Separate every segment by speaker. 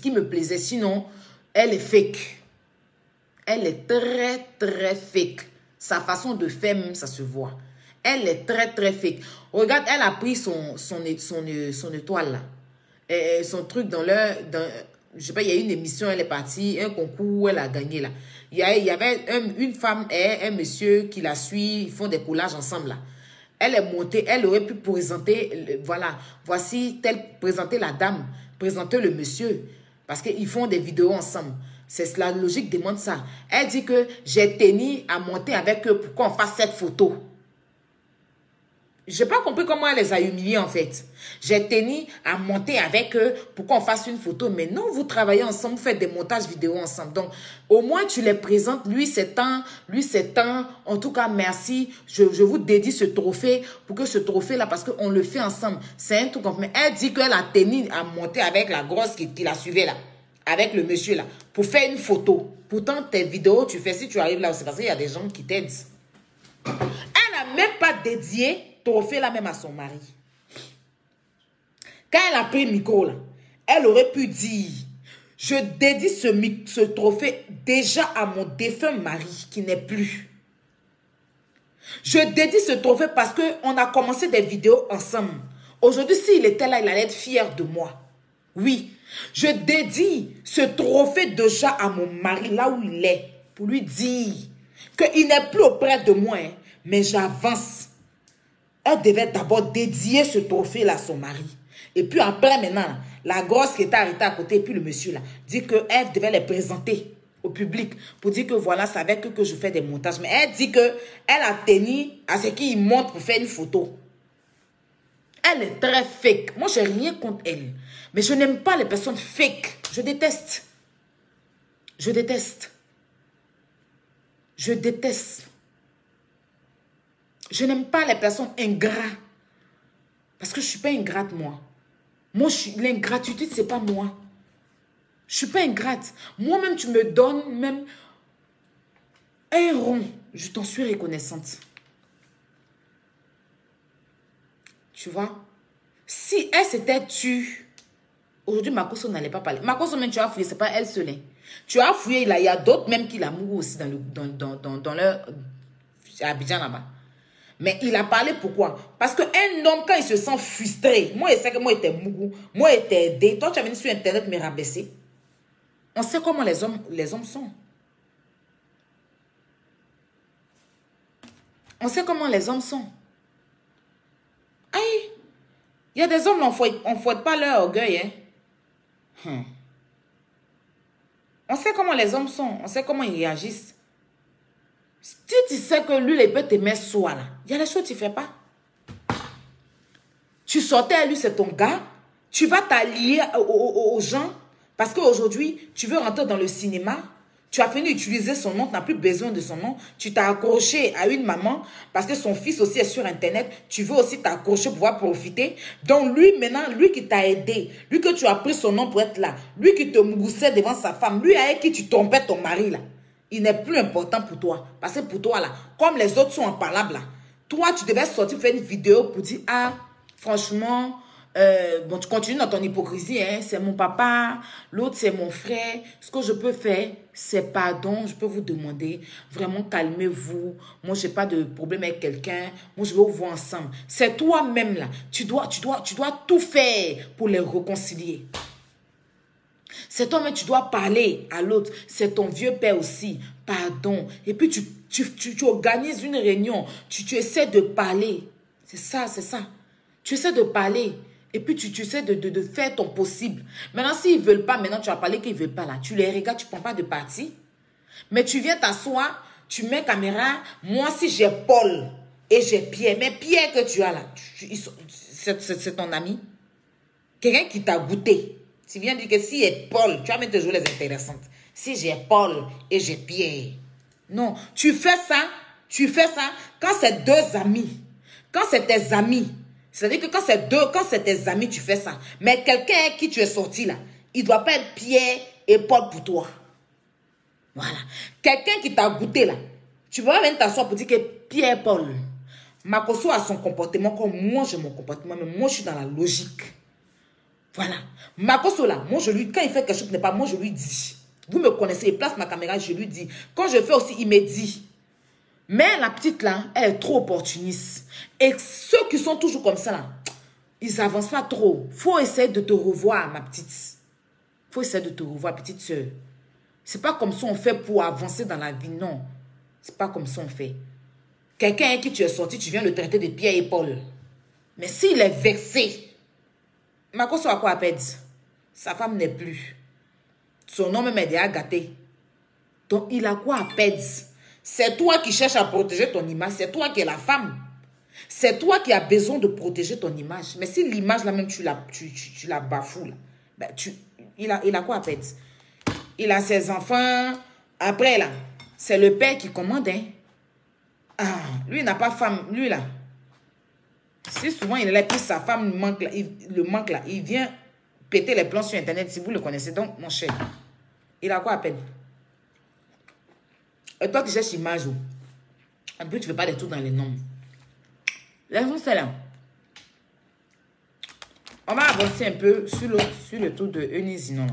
Speaker 1: qui me plaisait. Sinon, elle est fake. Elle est très, très fake. Sa façon de faire, ça se voit. Elle est très, très fake. Regarde, elle a pris son, son, son, son étoile, là. Et son truc dans leur... Dans, je sais pas, il y a une émission, elle est partie, un concours elle a gagné, là. Il y, avait une femme et un monsieur qui la suit, ils font des collages ensemble. Elle est montée, elle aurait pu présenter, voilà, voici telle, présenter la dame, présenter le monsieur, parce qu'ils font des vidéos ensemble. C'est la logique demande ça. Elle dit que j'ai tenu à monter avec eux pour qu'on fasse cette photo. Je n'ai pas compris comment elle les a humiliés en fait. J'ai tenu à monter avec eux pour qu'on fasse une photo. Mais non, vous travaillez ensemble, vous faites des montages vidéo ensemble. Donc, au moins, tu les présentes. Lui, c'est temps. Lui, c'est temps. En tout cas, merci. Je, vous dédie ce trophée pour que ce trophée-là, parce qu'on le fait ensemble. C'est un truc. Mais elle dit qu'elle a tenu à monter avec la grosse qui, qui la suivait là. Avec le monsieur là. Pour faire une photo. Pourtant, tes vidéos, tu fais, si tu arrives là, c'est parce qu'il y a des gens qui t'aident. Elle n'a même pas dédié trophée là même à son mari. Quand elle a pris micro elle aurait pu dire, je dédie ce, ce trophée déjà à mon défunt mari qui n'est plus. Je dédie ce trophée parce qu'on a commencé des vidéos ensemble. Aujourd'hui, s'il était là, il allait être fier de moi. Oui, je dédie ce trophée déjà à mon mari, là où il est, pour lui dire qu'il n'est plus auprès de moi, hein, mais j'avance elle devait d'abord dédier ce trophée-là à son mari. Et puis après, maintenant, la grosse qui était arrêtée à côté, et puis le monsieur là, dit qu'elle devait les présenter au public pour dire que voilà, c'est avec que je fais des montages. Mais elle dit que elle a tenu à ce qu'il monte pour faire une photo. Elle est très fake. Moi, je n'ai rien contre elle. Mais je n'aime pas les personnes fake. Je déteste. Je déteste. Je déteste. Je n'aime pas les personnes ingrats. Parce que je ne suis pas ingrate, moi. Moi, l'ingratitude, ce n'est pas moi. Je ne suis pas ingrate. Moi-même, tu me donnes même un rond. Je t'en suis reconnaissante. Tu vois? Si elle s'était tue, aujourd'hui, Makoso n'allait pas parler. Makoso, même, tu as fouillé, ce n'est pas elle seule. Hein. Tu as fouillé, il y a, d'autres même qui l'amourent aussi dans, le, dans, dans, dans, leur... À Abidjan là-bas. Mais il a parlé pourquoi? Parce qu'un homme, quand il se sent frustré, moi, je sais que moi, j'étais mougou, moi, j'étais aidé. Toi, tu as venu sur Internet me rabaisser. On sait comment les hommes, les hommes sont. On sait comment les hommes sont. Aïe, il y a des hommes, on ne fouette pas leur orgueil. Hein? Hmm. On sait comment les hommes sont. On sait comment ils réagissent. Si tu sais que lui, il peut te mettre soi là, il y a des choses que tu ne fais pas. Tu sortais lui, c'est ton gars. Tu vas t'allier aux, gens parce qu'aujourd'hui, tu veux rentrer dans le cinéma. Tu as fini d'utiliser son nom, tu n'as plus besoin de son nom. Tu t'as accroché à une maman parce que son fils aussi est sur Internet. Tu veux aussi t'accrocher pour pouvoir profiter. Donc lui, maintenant, lui qui t'a aidé, lui que tu as pris son nom pour être là, lui qui te moussait devant sa femme, lui avec qui tu trompais ton mari là il n'est plus important pour toi. Parce que pour toi, là, comme les autres sont imparables, là, toi, tu devais sortir faire une vidéo pour dire, ah, franchement, euh, bon, tu continues dans ton hypocrisie, hein, c'est mon papa, l'autre c'est mon frère. Ce que je peux faire, c'est pardon, je peux vous demander, vraiment calmez-vous. Moi, je n'ai pas de problème avec quelqu'un. Moi, je veux vous voir ensemble. C'est toi-même là. Tu dois, tu, dois, tu dois tout faire pour les réconcilier. C'est toi-même, tu dois parler à l'autre. C'est ton vieux père aussi. Pardon. Et puis, tu, tu, tu, organises une réunion. Tu, tu essaies de parler. C'est ça, c'est ça. Tu essaies de parler. Et puis, tu, tu essaies de, de, faire ton possible. Maintenant, s'ils ne veulent pas, maintenant, tu vas parler qu'ils ne veulent pas là. Tu les regardes, tu ne prends pas de parti. Mais tu viens t'asseoir, tu mets caméra. Moi, si j'ai Paul et j'ai Pierre, mais Pierre que tu as là, c'est ton ami. Quelqu'un qui t'a goûté. Tu viens dire que si j'ai Paul, tu vas toujours les intéressantes. Si j'ai Paul et j'ai Pierre. Non, tu fais ça, tu fais ça quand c'est deux amis. Quand c'est tes amis. C'est-à-dire que quand c'est deux, quand c'est tes amis, tu fais ça. Mais quelqu'un qui tu es sorti là, il doit pas être Pierre et Paul pour toi. Voilà. Quelqu'un qui t'a goûté là, tu vas venir t'asseoir pour dire que Pierre Paul, Makoso a son comportement comme moi j'ai mon comportement, mais moi je suis dans la logique. Voilà. Là, moi je lui, quand il fait quelque chose qui n'est pas, moi je lui dis. Vous me connaissez, il place ma caméra, je lui dis. Quand je fais aussi, il me dit. Mais la petite là, elle est trop opportuniste. Et ceux qui sont toujours comme ça là, ils avancent pas trop. Faut essayer de te revoir, ma petite. Faut essayer de te revoir, petite soeur. C'est pas comme ça on fait pour avancer dans la vie, non. C'est pas comme ça on fait. Quelqu'un qui tu es sorti, tu viens le traiter de pied et Paul. Mais s'il est vexé, Makoso a quoi à perdre? Sa femme n'est plus. Son homme même est déjà gâté. Donc il a quoi à perdre? C'est toi qui cherches à protéger ton image. C'est toi qui es la femme. C'est toi qui as besoin de protéger ton image. Mais si l'image là même tu la, tu, la bafoues, là, ben tu, il, a, il quoi à perdre? Il a ses enfants. Après là, c'est le père qui commande. Hein? Ah, lui n'a pas femme. Lui là, si souvent il est là, sa femme manque là, il, le manque là, il vient péter les plans sur Internet si vous le connaissez. Donc, mon cher, il a quoi à peine Et toi, tu cherches image ou En plus, tu ne pas des trucs dans les noms. Laissons ça là. On va avancer un peu sur le, sur le tour de Eunice non?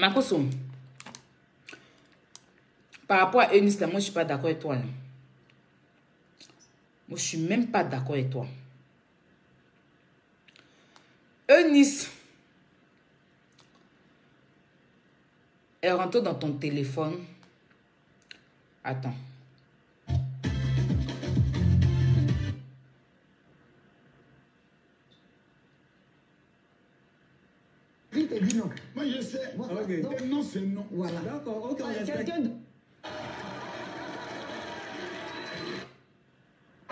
Speaker 1: Makoso, par rapport à Eunice, moi, je ne suis pas d'accord avec toi. Moi, je ne suis même pas d'accord avec toi. Eunice, elle rentre dans ton téléphone. Attends.
Speaker 2: Non. Moi, je sais. non, c'est non.
Speaker 3: Voilà. D'accord, ok, on Quelqu'un de...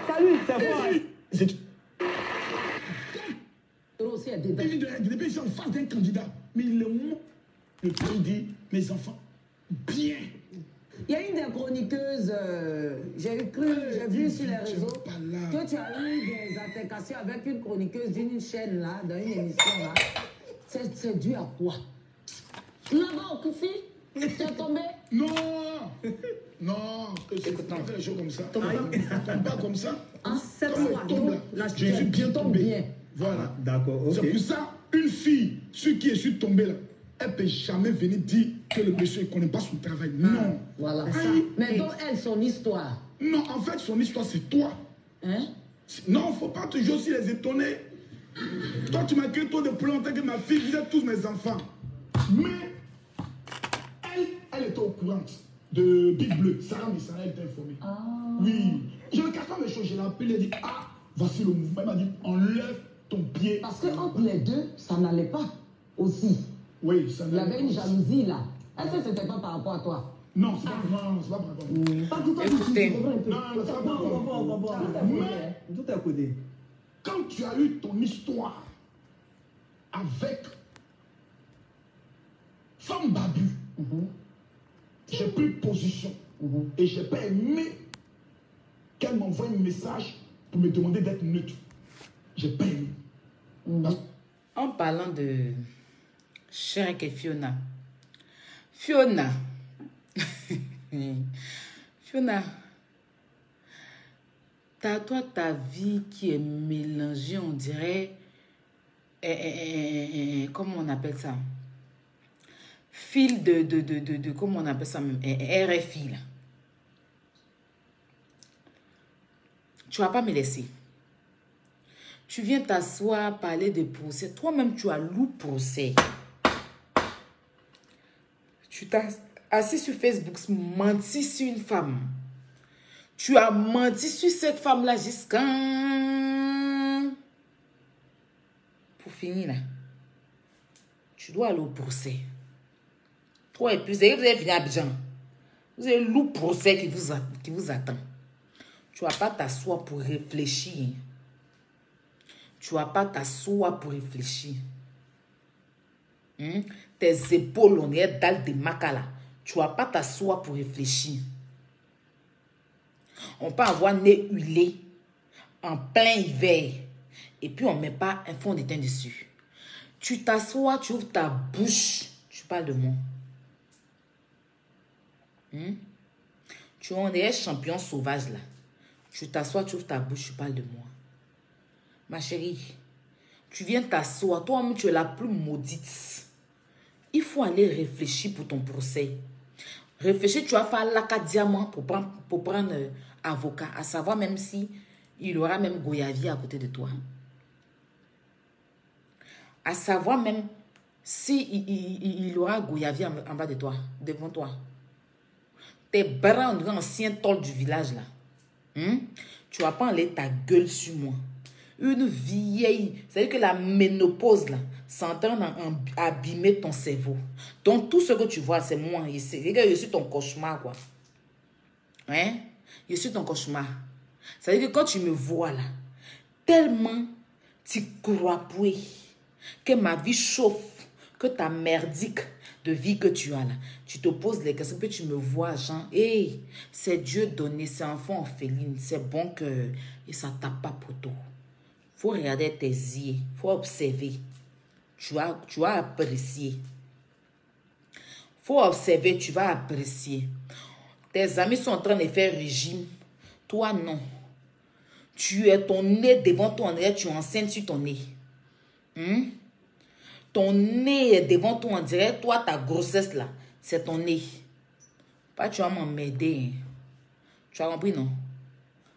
Speaker 3: Salut, c'est moi. C'est...
Speaker 2: Depuis que je en face d'un candidat, mais le mot, le pays dit, mes enfants, bien.
Speaker 3: Il y a une des chroniqueuses, euh, j'ai cru, j'ai vu sur les réseaux, que tu as eu des altercations avec une chroniqueuse d'une chaîne là, dans une émission là. C'est dû à quoi? Là-bas, au Kofi Tu es tombé?
Speaker 2: Non Non, c'est pas fait les choses comme ça. Tombe pas comme ça.
Speaker 3: Ah, cette fois,
Speaker 2: je suis bien tombé. Bien. Voilà.
Speaker 4: D'accord, ok.
Speaker 2: C'est pour ça, une fille, ce qui est sur tombé là, elle ne peut jamais venir dire que le monsieur ne connaît pas son travail. Ah, non.
Speaker 3: Voilà. Mais donc, elle, son histoire?
Speaker 2: Non, en fait, son histoire, c'est toi.
Speaker 3: Hein?
Speaker 2: Non, il ne faut pas toujours aussi les étonner. Toi, tu m'as créé toi de planter que ma fille, vous êtes tous mes enfants. Mais elle, elle était au courant de Big Bleu. Sarah Missara, elle était informée.
Speaker 3: Ah.
Speaker 2: Oui. Je ne cache pas mes choses. Je l'ai appelé, elle a dit Ah, voici le mouvement. Elle m'a dit Enlève ton pied.
Speaker 3: Parce que entre les deux, ça n'allait pas aussi.
Speaker 2: Oui, ça
Speaker 3: Il y avait une jalousie là. Est-ce que c'était pas par rapport à toi?
Speaker 2: Non, c'est pas, non, c'est pas par rapport à
Speaker 3: toi. Pas tout à fait.
Speaker 2: Non, c'est pas par rapport à toi. Mais,
Speaker 4: tout à côté
Speaker 2: quand tu as eu ton histoire avec femme Babu, mhm. j'ai pris position mhm. et j'ai pas aimé qu'elle m'envoie un message pour me demander d'être neutre. J'ai pas aimé.
Speaker 1: Mhm. En parlant de Shrek et Fiona, Fiona, Fiona, T'as toi ta vie qui est mélangée, on dirait, eh, eh, eh, comment on appelle ça? Fil de, de, de, de, comment on appelle ça même? RFI. Là. Tu vas pas me laisser. Tu viens t'asseoir, parler de procès. Toi-même, tu as loup procès. Tu t'as assis sur Facebook, menti sur une femme. Tu as menti sur cette femme-là jusqu'à... Pour finir là, tu dois aller au procès. Toi et plus, vous allez venir à Abidjan. Vous avez le procès qui vous, qui vous attend. Tu vas pas t'asseoir pour réfléchir. Tu vas pas t'asseoir pour réfléchir. Hmm? Tes épaules, on est dalle de macala. Tu vas pas t'asseoir pour réfléchir. On peut avoir nez huilé en plein hiver et puis on ne met pas un fond de teint dessus. Tu t'assois, tu ouvres ta bouche, tu parles de moi. Hmm? Tu es un champion sauvage là. Tu t'assois, tu ouvres ta bouche, tu parles de moi. Ma chérie, tu viens t'asseoir, toi-même tu es la plus maudite. Il faut aller réfléchir pour ton procès. Réfléchis, tu vas faire l'aka diamant pour prendre, euh, avocat, à savoir même si il aura même Goyavi à côté de toi. À savoir même si il, aura Goyavi en, bas de toi, devant toi. Tes bras, on ancien tol du village là. Hmm? Tu vas pas ta gueule sur moi. Une vieille, c'est-à-dire que la ménopause là, s'entend à abîmer ton cerveau. Donc tout ce que tu vois, c'est moi. Regarde, je suis ton cauchemar quoi. Hein? Je suis ton cauchemar. C'est-à-dire que quand tu me vois là, tellement tu crois que ma vie chauffe, que ta merdique de vie que tu as là, tu te poses les questions, que tu me vois, Jean, hé, c'est Dieu donné, c'est enfant féline, c'est bon que, et ça tape pas pour toi. Faut regarder tes yeux, faut observer. Tu vas, tu vas apprécier. faut observer, tu vas apprécier. Tes amis sont en train de faire régime. Toi, non. Tu es ton nez devant ton nez, tu enseignes sur ton nez. Hmm? Ton nez est devant toi, on dirait, toi, ta grossesse là, c'est ton nez. Pas tu vas m'emmerder. Hein. Tu as compris, non?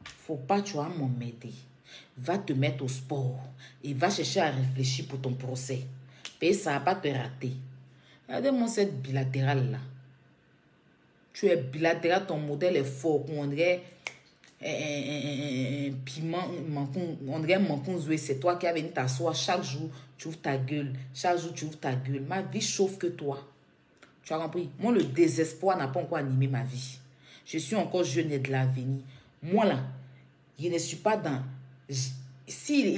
Speaker 1: Faut pas, tu vas m'emmerder. Va te mettre au sport et va chercher à réfléchir pour ton procès. Et ça va pas te rater. Regardez-moi cette bilatérale là. Tu es bilatéral, ton modèle est fort. On dirait un piment, on dirait jouer. C'est toi qui as venu t'asseoir chaque jour, tu ouvres ta gueule. Chaque jour, tu ouvres ta gueule. Ma vie chauffe que toi. Tu as compris? Moi, le désespoir n'a pas encore animé ma vie. Je suis encore jeune et de l'avenir. Moi, là, je ne suis pas dans... Si